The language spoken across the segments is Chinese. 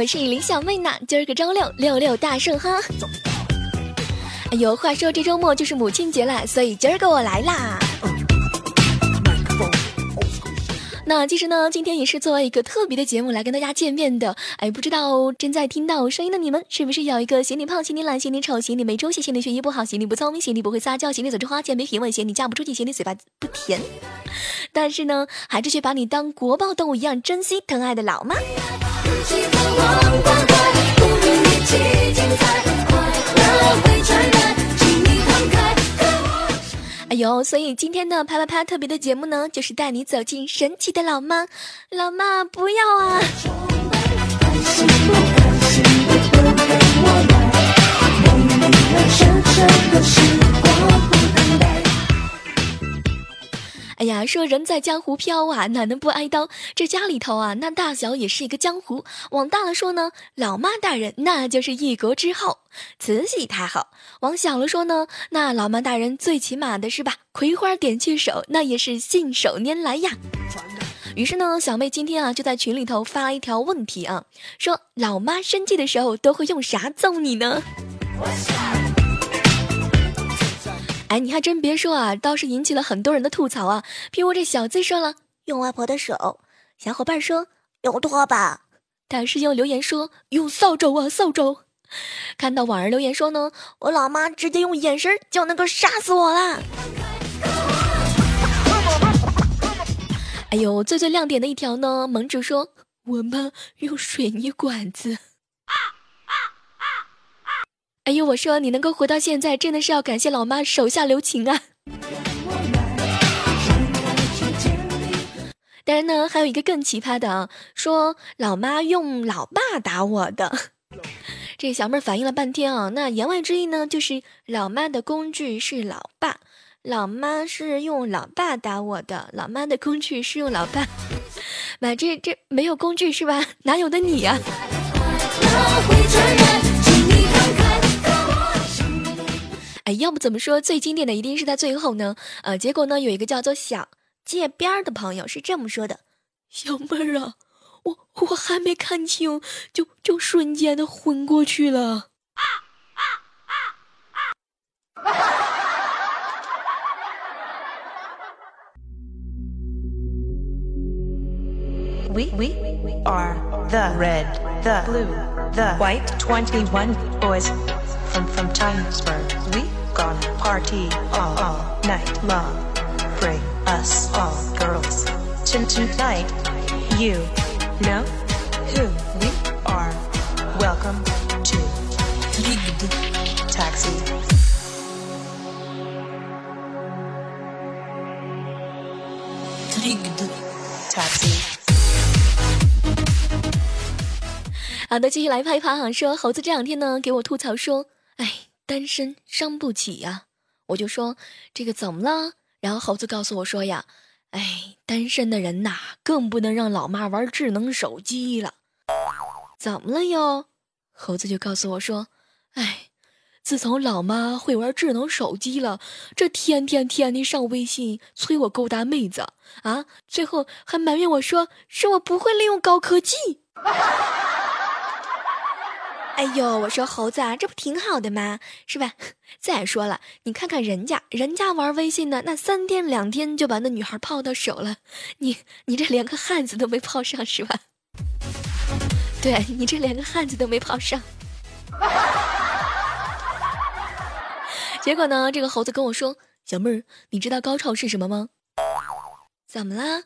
我是林小妹呢。今儿个周六，六六大顺哈。哎呦，话说这周末就是母亲节了，所以今儿个我来啦。那其实呢，今天也是作为一个特别的节目来跟大家见面的。哎，不知道正在听到声音的你们，是不是有一个嫌你胖、嫌你懒、嫌你丑、嫌你没出息、嫌你学习不好、嫌你不聪明、嫌你不会撒娇、嫌你总是花钱没品味、嫌你嫁不出去、嫌你嘴巴不甜，但是呢，还是却把你当国宝动物一样珍惜疼爱的老妈。哎呦，所以今天的啪啪啪特别的节目呢，就是带你走进神奇的老妈。老妈不要啊！哎呀，说人在江湖飘啊，哪能不挨刀？这家里头啊，那大小也是一个江湖。往大了说呢，老妈大人那就是一国之后，慈禧太后；往小了说呢，那老妈大人最起码的是吧？葵花点去手，那也是信手拈来呀。于是呢，小妹今天啊就在群里头发了一条问题啊，说老妈生气的时候都会用啥揍你呢？哎，你还真别说啊，倒是引起了很多人的吐槽啊。譬如这小 Z 说了用外婆的手，小伙伴说用拖把，大师兄留言说用扫帚啊扫帚。看到网儿留言说呢，我老妈直接用眼神就能够杀死我啦。哎呦，最最亮点的一条呢，萌主说我妈用水泥管子。哎呦，我说你能够活到现在，真的是要感谢老妈手下留情啊！当然呢，还有一个更奇葩的啊，说老妈用老爸打我的。这小妹反应了半天啊，那言外之意呢，就是老妈的工具是老爸，老妈是用老爸打我的，老妈的工具是用老爸。妈，这这没有工具是吧？哪有的你呀？哎，要不怎么说最经典的一定是在最后呢？呃，结果呢，有一个叫做小界边儿的朋友是这么说的：“小妹儿啊，我我还没看清，就就瞬间的昏过去了。”啊啊啊啊！We we are the red, the blue, the white twenty-one boys from from Time'sburg. We gonna party all, all night long. Bring us all girls to tonight. You know who we are. Welcome to Taxi. Taxi. 好的，继续来拍一拍。说猴子这两天呢，给我吐槽说，单身伤不起呀，我就说这个怎么了？然后猴子告诉我说呀，哎，单身的人呐，更不能让老妈玩智能手机了。怎么了哟？猴子就告诉我说，哎，自从老妈会玩智能手机了，这天天天的上微信催我勾搭妹子啊，最后还埋怨我说是我不会利用高科技。哎呦，我说猴子啊，这不挺好的吗？是吧？再说了，你看看人家，人家玩微信呢，那三天两天就把那女孩泡到手了，你你这连个汉子都没泡上是吧？对你这连个汉子都没泡上。结果呢，这个猴子跟我说：“小妹儿，你知道高潮是什么吗？”怎么啦？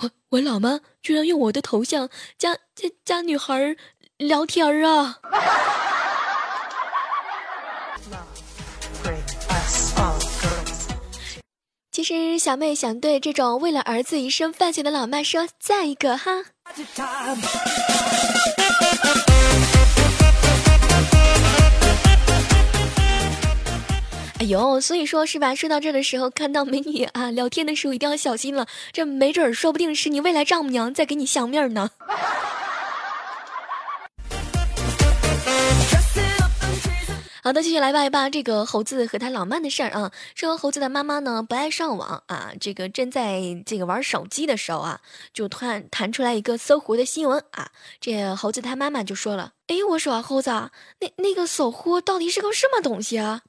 我我老妈居然用我的头像加加加女孩聊天儿啊！其实小妹想对这种为了儿子一生犯险的老妈说赞一个哈。哎呦，所以说是吧？说到这的时候，看到美女啊聊天的时候一定要小心了，这没准说不定是你未来丈母娘在给你相面呢。好的，继续来吧一吧。这个猴子和他老妈的事儿啊，说猴子的妈妈呢不爱上网啊，这个正在这个玩手机的时候啊，就突然弹出来一个搜狐的新闻啊。这猴子他妈妈就说了：“哎，我说猴子，那那个搜狐到底是个什么东西啊？”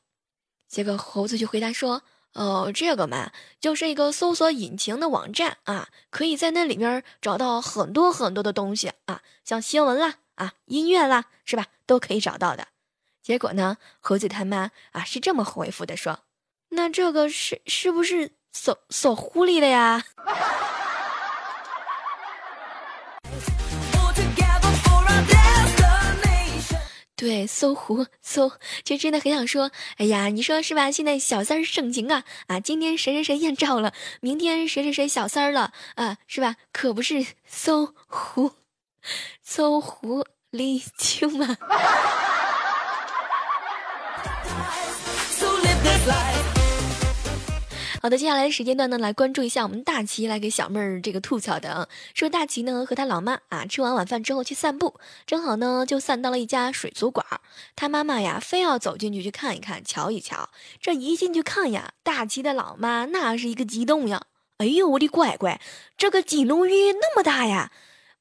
结果猴子就回答说：“哦，这个嘛，就是一个搜索引擎的网站啊，可以在那里面找到很多很多的东西啊，像新闻啦啊、音乐啦，是吧，都可以找到的。”结果呢？猴子他妈啊是这么回复的：说，那这个是是不是搜搜狐狸的呀？对，搜狐搜，就真的很想说，哎呀，你说是吧？现在小三儿盛行啊啊！今天谁谁谁艳照了，明天谁谁谁小三儿了啊，是吧？可不是搜狐搜狐狸精吗？好的，接下来的时间段呢，来关注一下我们大齐来给小妹儿这个吐槽的啊。说大齐呢和他老妈啊吃完晚饭之后去散步，正好呢就散到了一家水族馆。他妈妈呀非要走进去去看一看，瞧一瞧。这一进去看呀，大齐的老妈那是一个激动呀！哎呦我的乖乖，这个金龙鱼那么大呀！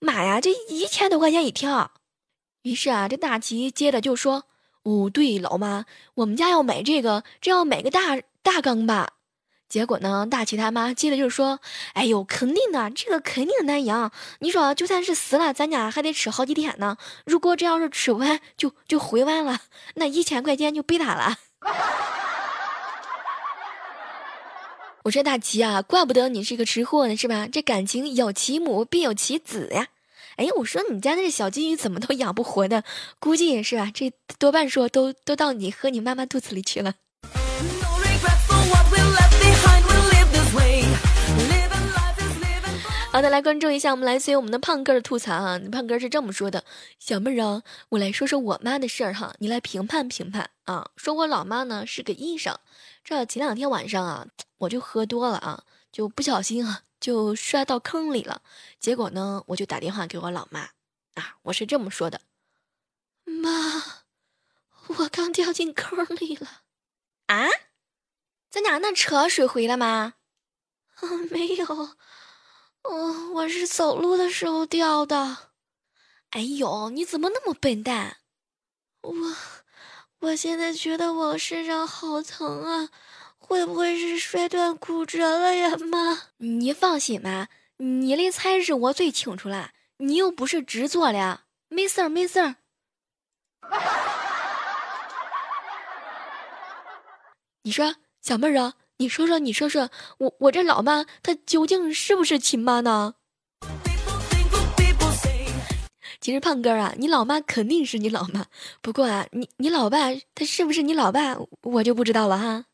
妈呀，这一千多块钱一条。于是啊，这大齐接着就说。哦，对，老妈，我们家要买这个，这要买个大大缸吧。结果呢，大齐他妈接着就说：“哎呦，肯定的，这个肯定难养。你说，就算是死了，咱家还得吃好几天呢。如果这要是吃完就就毁完了，那一千块钱就白搭了。”我说大齐啊，怪不得你是个吃货呢，是吧？这感情有其母必有其子呀。哎，我说你家那小金鱼怎么都养不活的？估计也是吧，这多半说都都到你和你妈妈肚子里去了。好的，来关注一下我们来自于我们的胖哥的吐槽啊。胖哥是这么说的：小妹儿啊，我来说说我妈的事儿哈，你来评判评判啊。说我老妈呢是个医生，这前两天晚上啊，我就喝多了啊，就不小心啊。就摔到坑里了，结果呢，我就打电话给我老妈，啊，我是这么说的：“妈，我刚掉进坑里了。”啊？咱家那车水回来吗？啊，没有，我我是走路的时候掉的。哎呦，你怎么那么笨蛋？我我现在觉得我身上好疼啊。会不会是摔断骨折了呀，妈？你放心吧，你的才是我最清楚了。你又不是纸做的，没事儿没事儿。你说，小妹儿啊，你说说，你说说，我我这老妈她究竟是不是亲妈呢？其实胖哥啊，你老妈肯定是你老妈，不过啊，你你老爸他是不是你老爸，我就不知道了哈。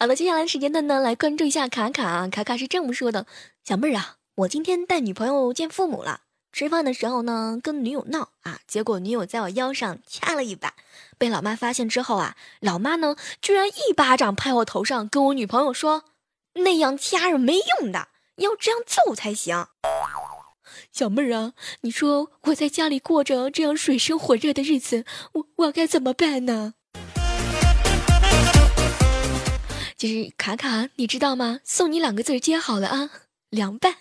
好了，接下来时间段呢，来关注一下卡卡。卡卡是这么说的：“小妹儿啊，我今天带女朋友见父母了。吃饭的时候呢，跟女友闹啊，结果女友在我腰上掐了一把，被老妈发现之后啊，老妈呢居然一巴掌拍我头上，跟我女朋友说，那样掐是没用的，要这样揍才行。小妹儿啊，你说我在家里过着这样水深火热的日子，我我该怎么办呢？”就是卡卡，你知道吗？送你两个字接好了啊，凉拌。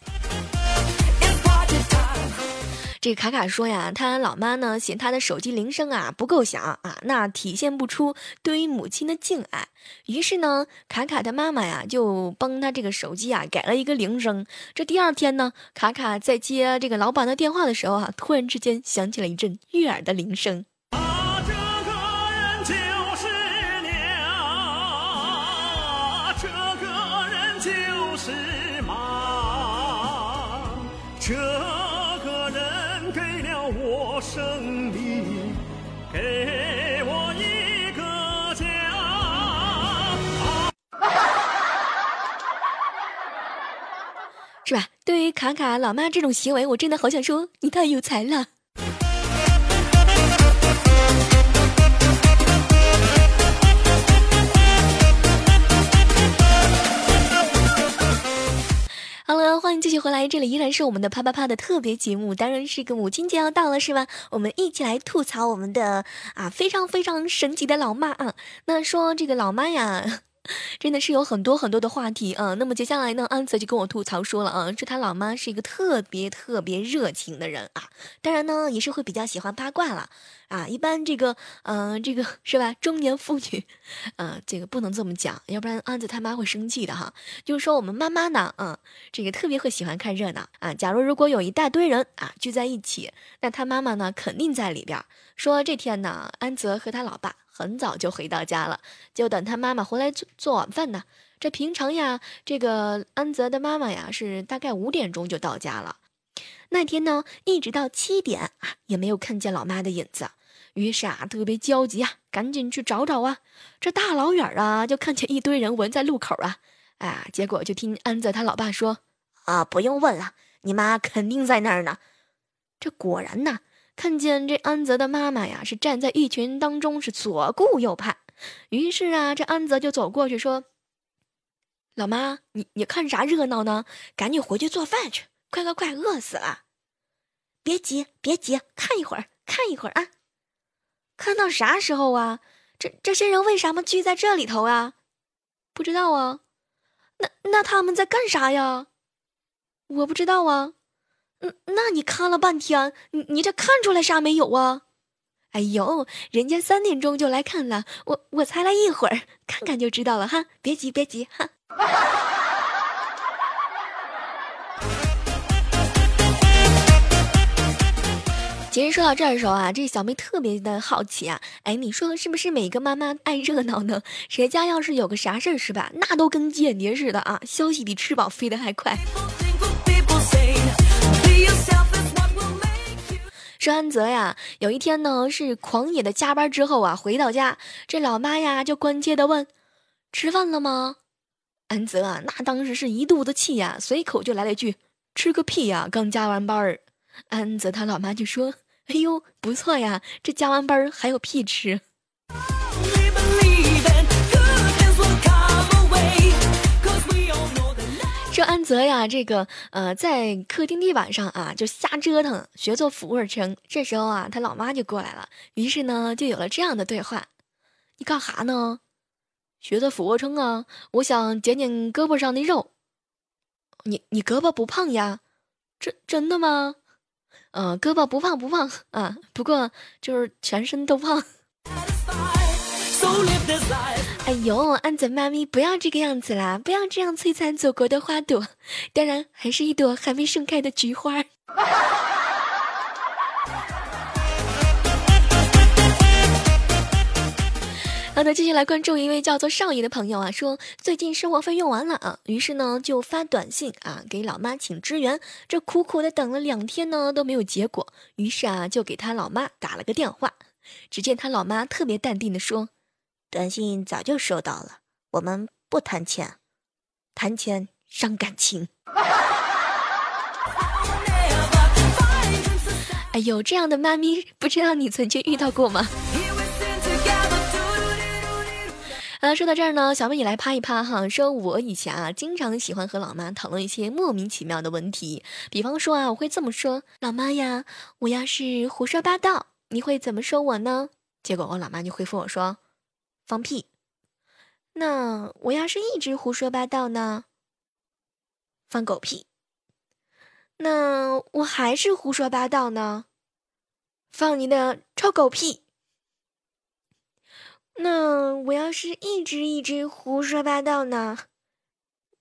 这个卡卡说呀，他老妈呢嫌他的手机铃声啊不够响啊，那体现不出对于母亲的敬爱。于是呢，卡卡的妈妈呀就帮他这个手机啊改了一个铃声。这第二天呢，卡卡在接这个老板的电话的时候啊，突然之间响起了一阵悦耳的铃声。啊这个人就是娘，这个人就是妈，这我生命，给我一个家。是吧？对于卡卡老妈这种行为，我真的好想说，你太有才了。续回来。来，这里依然是我们的啪啪啪的特别节目，当然是个母亲节要到了，是吧？我们一起来吐槽我们的啊非常非常神奇的老妈啊。那说这个老妈呀。真的是有很多很多的话题啊，那么接下来呢，安泽就跟我吐槽说了啊，说他老妈是一个特别特别热情的人啊，当然呢也是会比较喜欢八卦了啊，一般这个嗯这个是吧，中年妇女，呃这个不能这么讲，要不然安泽他妈会生气的哈。就是说我们妈妈呢，嗯，这个特别会喜欢看热闹啊，假如如果有一大堆人啊聚在一起，那他妈妈呢肯定在里边。说这天呢，安泽和他老爸。很早就回到家了，就等他妈妈回来做做晚饭呢。这平常呀，这个安泽的妈妈呀是大概五点钟就到家了。那天呢，一直到七点啊，也没有看见老妈的影子。于是啊，特别焦急啊，赶紧去找找啊。这大老远啊，就看见一堆人围在路口啊，啊，结果就听安泽他老爸说：“啊，不用问了，你妈肯定在那儿呢。”这果然呢。看见这安泽的妈妈呀，是站在一群当中，是左顾右盼。于是啊，这安泽就走过去说：“老妈，你你看啥热闹呢？赶紧回去做饭去，快快快，饿死了！别急，别急，看一会儿，看一会儿啊！看到啥时候啊？这这些人为什么聚在这里头啊？不知道啊？那那他们在干啥呀？我不知道啊。”那你看了半天，你你这看出来啥没有啊？哎呦，人家三点钟就来看了，我我才来一会儿，看看就知道了哈。别急别急哈。其实说到这儿的时候啊，这小妹特别的好奇啊，哎，你说是不是每个妈妈爱热闹呢？谁家要是有个啥事儿是吧，那都跟间谍似的啊，消息比翅膀飞得还快。说安泽呀，有一天呢是狂野的加班之后啊，回到家，这老妈呀就关切的问：“吃饭了吗？”安泽啊，那当时是一肚子气呀，随口就来了一句：“吃个屁呀，刚加完班儿。”安泽他老妈就说：“哎呦，不错呀，这加完班儿还有屁吃。”说安泽呀，这个呃，在客厅地板上啊，就瞎折腾，学做俯卧撑。这时候啊，他老妈就过来了，于是呢，就有了这样的对话：“你干哈呢？学做俯卧撑啊？我想减减胳膊上的肉。你你胳膊不胖呀？真真的吗？嗯，胳膊不胖不胖啊，不过就是全身都胖。”哎呦，安泽妈咪，不要这个样子啦！不要这样摧残祖国的花朵，当然还是一朵还没盛开的菊花。好的，接下来关注一位叫做少爷的朋友啊，说最近生活费用完了啊，于是呢就发短信啊给老妈请支援，这苦苦的等了两天呢都没有结果，于是啊就给他老妈打了个电话，只见他老妈特别淡定的说。短信早就收到了，我们不谈钱，谈钱伤感情。哎呦，这样的妈咪，不知道你曾经遇到过吗？啊，说到这儿呢，小妹也来趴一趴哈。说我以前啊，经常喜欢和老妈讨论一些莫名其妙的问题，比方说啊，我会这么说：“老妈呀，我要是胡说八道，你会怎么说我呢？”结果我老妈就回复我说。放屁！那我要是一直胡说八道呢？放狗屁！那我还是胡说八道呢？放你的臭狗屁！那我要是一直一直胡说八道呢？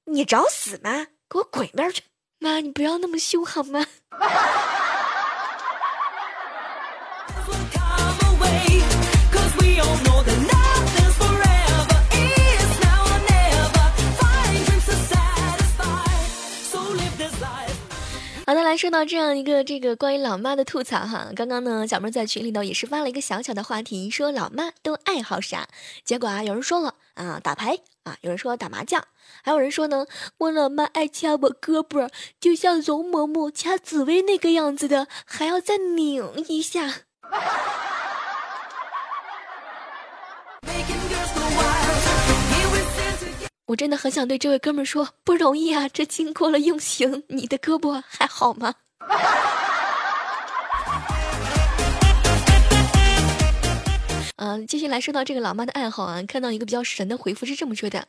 你找死吗？给我滚一边去！妈，你不要那么凶好吗？好的，来说到这样一个这个关于老妈的吐槽哈。刚刚呢，小妹在群里头也是发了一个小小的话题，说老妈都爱好啥？结果啊，有人说了啊，打牌啊，有人说打麻将，还有人说呢，我老妈爱掐我胳膊，就像容嬷嬷掐紫薇那个样子的，还要再拧一下。我真的很想对这位哥们说，不容易啊！这经过了用刑，你的胳膊还好吗？嗯，接下来说到这个老妈的爱好啊，看到一个比较神的回复是这么说的：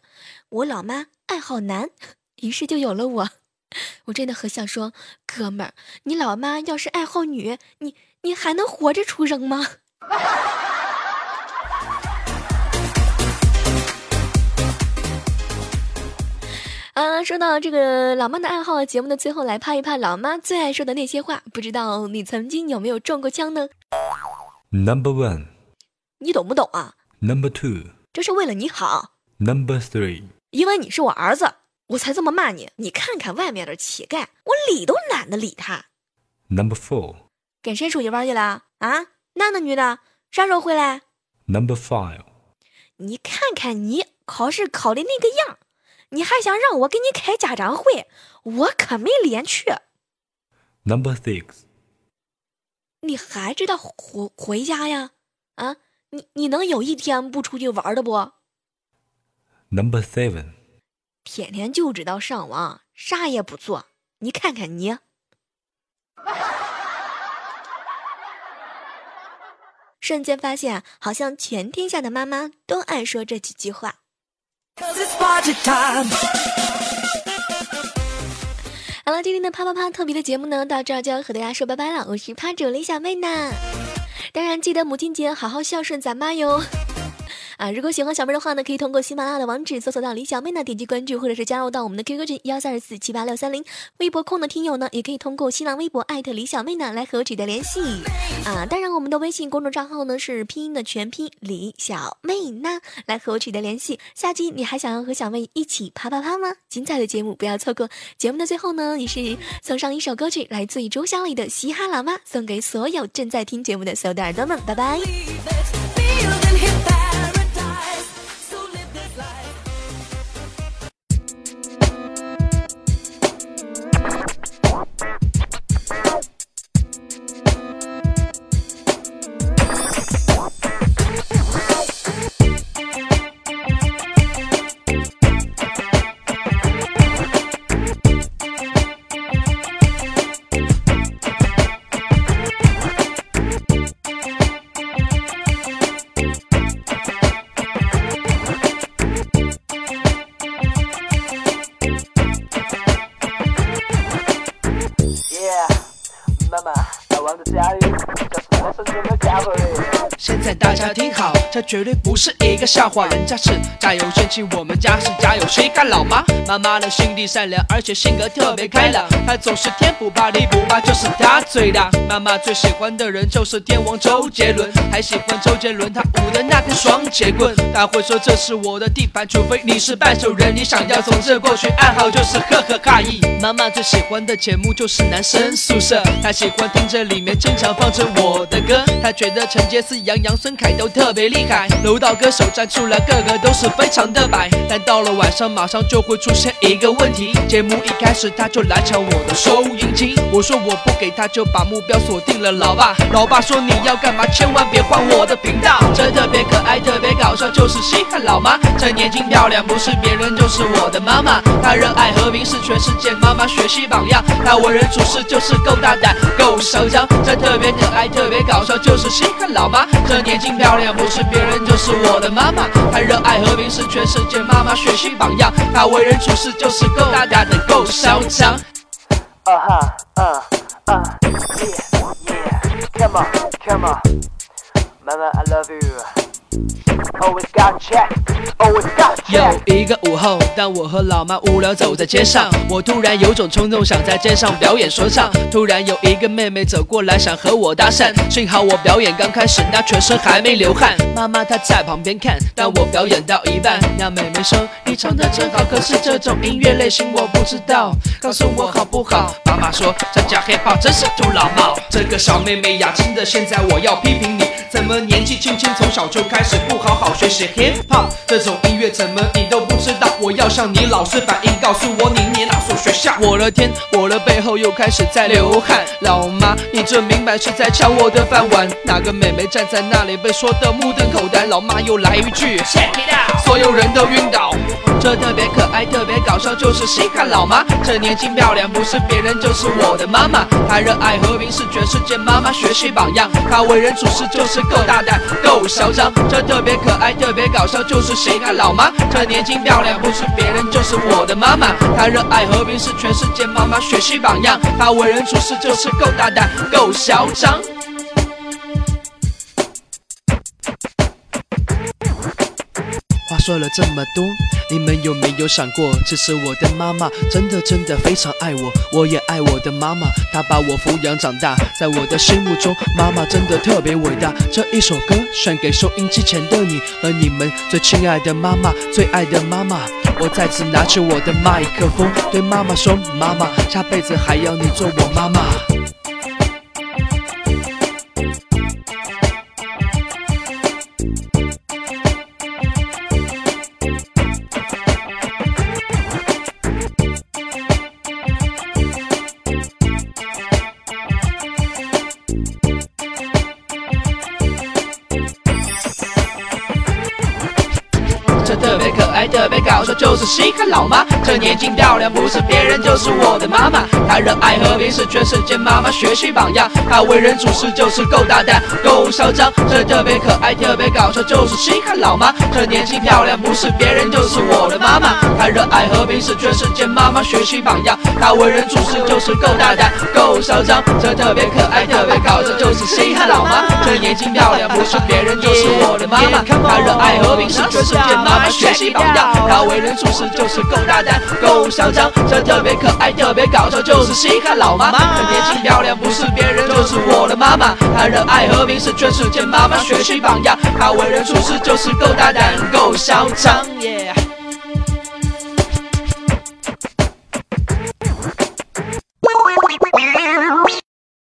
我老妈爱好男，于是就有了我。我真的很想说，哥们儿，你老妈要是爱好女，你你还能活着出生吗？啊，说到这个老妈的爱好，节目的最后来拍一拍老妈最爱说的那些话，不知道你曾经有没有中过枪呢？Number one。你懂不懂啊？Number two，这是为了你好。Number three，因为你是我儿子，我才这么骂你。你看看外面的乞丐，我理都懒得理他。Number four，跟谁出去玩去了？啊，男的女的？啥时候回来？Number five，你看看你考试考的那个样，你还想让我给你开家长会？我可没脸去。Number six，你还知道回回家呀？啊？你你能有一天不出去玩的不？Number seven，天天就知道上网，啥也不做。你看看你，瞬间发现，好像全天下的妈妈都爱说这几句话。好了，今天的啪啪啪特别的节目呢，到这儿就要和大家说拜拜了。我是趴主李小妹呢。当然，记得母亲节好好孝顺咱妈哟。啊，如果喜欢小妹的话呢，可以通过喜马拉雅的网址搜索到李小妹呢，点击关注，或者是加入到我们的 QQ 群幺三二四七八六三零。微博控的听友呢，也可以通过新浪微博艾特李小妹呢来和我取得联系。啊，当然我们的微信公众账号呢是拼音的全拼李小妹呢，来和我取得联系。下期你还想要和小妹一起啪啪啪吗？精彩的节目不要错过。节目的最后呢，也是送上一首歌曲，来自于周小丽的《嘻哈老妈》，送给所有正在听节目的所有的耳朵们，拜拜。cavalry. 现在大家听好，这绝对不是一个笑话。人家是家有仙妻，我们家是家有谁干老妈？妈妈的心地善良，而且性格特别开朗。她总是天不怕地不怕，就是她最大。妈妈最喜欢的人就是天王周杰伦，还喜欢周杰伦他舞的那根双截棍。他会说这是我的地盘，除非你是半兽人，你想要从这过去，暗号就是呵呵哈意。妈妈最喜欢的节目就是男生宿舍，她喜欢听着里面经常放着我的歌。她觉得陈杰斯、杨洋、孙凯都特别厉害，楼道歌手站出来个个都是非常的白。但到了晚上，马上就会出现一个问题，节目一开始他就来抢我的收音机。我说我不给他，就把目标锁定了老爸。老爸说你要干嘛，千万别换我的频道。这特别可爱，特别搞笑，就是稀罕老妈。这年轻漂亮，不是别人就是我的妈妈。她热爱和平，是全世界妈妈学习榜样。她为人处事就是够大胆，够嚣张。这特别可爱，特别搞笑，就是稀罕老妈。这年轻漂亮，不是别人就是我的妈妈。她热爱和平，是全世界妈妈学习榜样。她为人处事就是够大胆的，够嚣张。啊哈啊啊 yeah, yeah. Come on, come on. 妈妈 I love you. 有一个午后，当我和老妈无聊走在街上，我突然有种冲动，想在街上表演说唱。突然有一个妹妹走过来，想和我搭讪。幸好我表演刚开始，她全身还没流汗。妈妈她在旁边看，当我表演到一半，那妹妹说：“你唱的真好，可是这种音乐类型我不知道，告诉我好不好？”妈妈说：“参加 hiphop 真是土老帽。”这个小妹妹呀，真的，现在我要批评你，怎么年纪轻轻从小就开始不好好学习 hiphop 这种音乐，怎么你都不知道？我要向你老师反映，告诉我你念哪所学校？我的天，我的背后又开始在流汗。老妈，你这明摆是在抢我的饭碗。哪个妹妹站在那里被说的目瞪口呆？老妈又来一句，所有人都晕倒。这特别可爱，特别搞笑，就是稀罕老妈。这年轻漂亮，不是别人，就是我的妈妈。她热爱和平，是全世界妈妈学习榜样。她为人处事就是够大胆，够嚣张。这特别可爱，特别搞笑，就是谁家老妈。这年轻漂亮，不是别人，就是我的妈妈。她热爱和平，是全世界妈妈学习榜样。她为人处事就是够大胆，够嚣张。说了这么多，你们有没有想过，其实我的妈妈真的真的非常爱我，我也爱我的妈妈，她把我抚养长大，在我的心目中，妈妈真的特别伟大。这一首歌献给收音机前的你和你们最亲爱的妈妈，最爱的妈妈。我再次拿起我的麦克风，对妈妈说：妈妈，下辈子还要你做我妈妈。是稀罕老妈。这年轻漂亮，不是别人，就是我的妈妈。她热爱和平，是全世界妈妈学习榜样。她为人处事就是够大胆，够嚣张。这特别可爱，特别搞笑，就是稀罕老妈。这年轻漂亮，不是别人，就是我的妈妈。她热爱和平，是全世界妈妈学习榜样。她为人处事就是够大胆，够嚣张。这特别可爱，特别搞笑，就是稀罕老妈。这年轻漂亮，不是别人，就是我的妈妈。她热爱和平，是全世界妈妈学习榜样。她为人处事就是够大胆，够嚣张。这特别可爱，特别搞笑，就是稀罕老妈。妈。很年轻漂亮，不是别人，就是我的妈妈。她热爱和平，是全世界妈妈学习榜样。她为人处事就是够大胆，够嚣张，耶。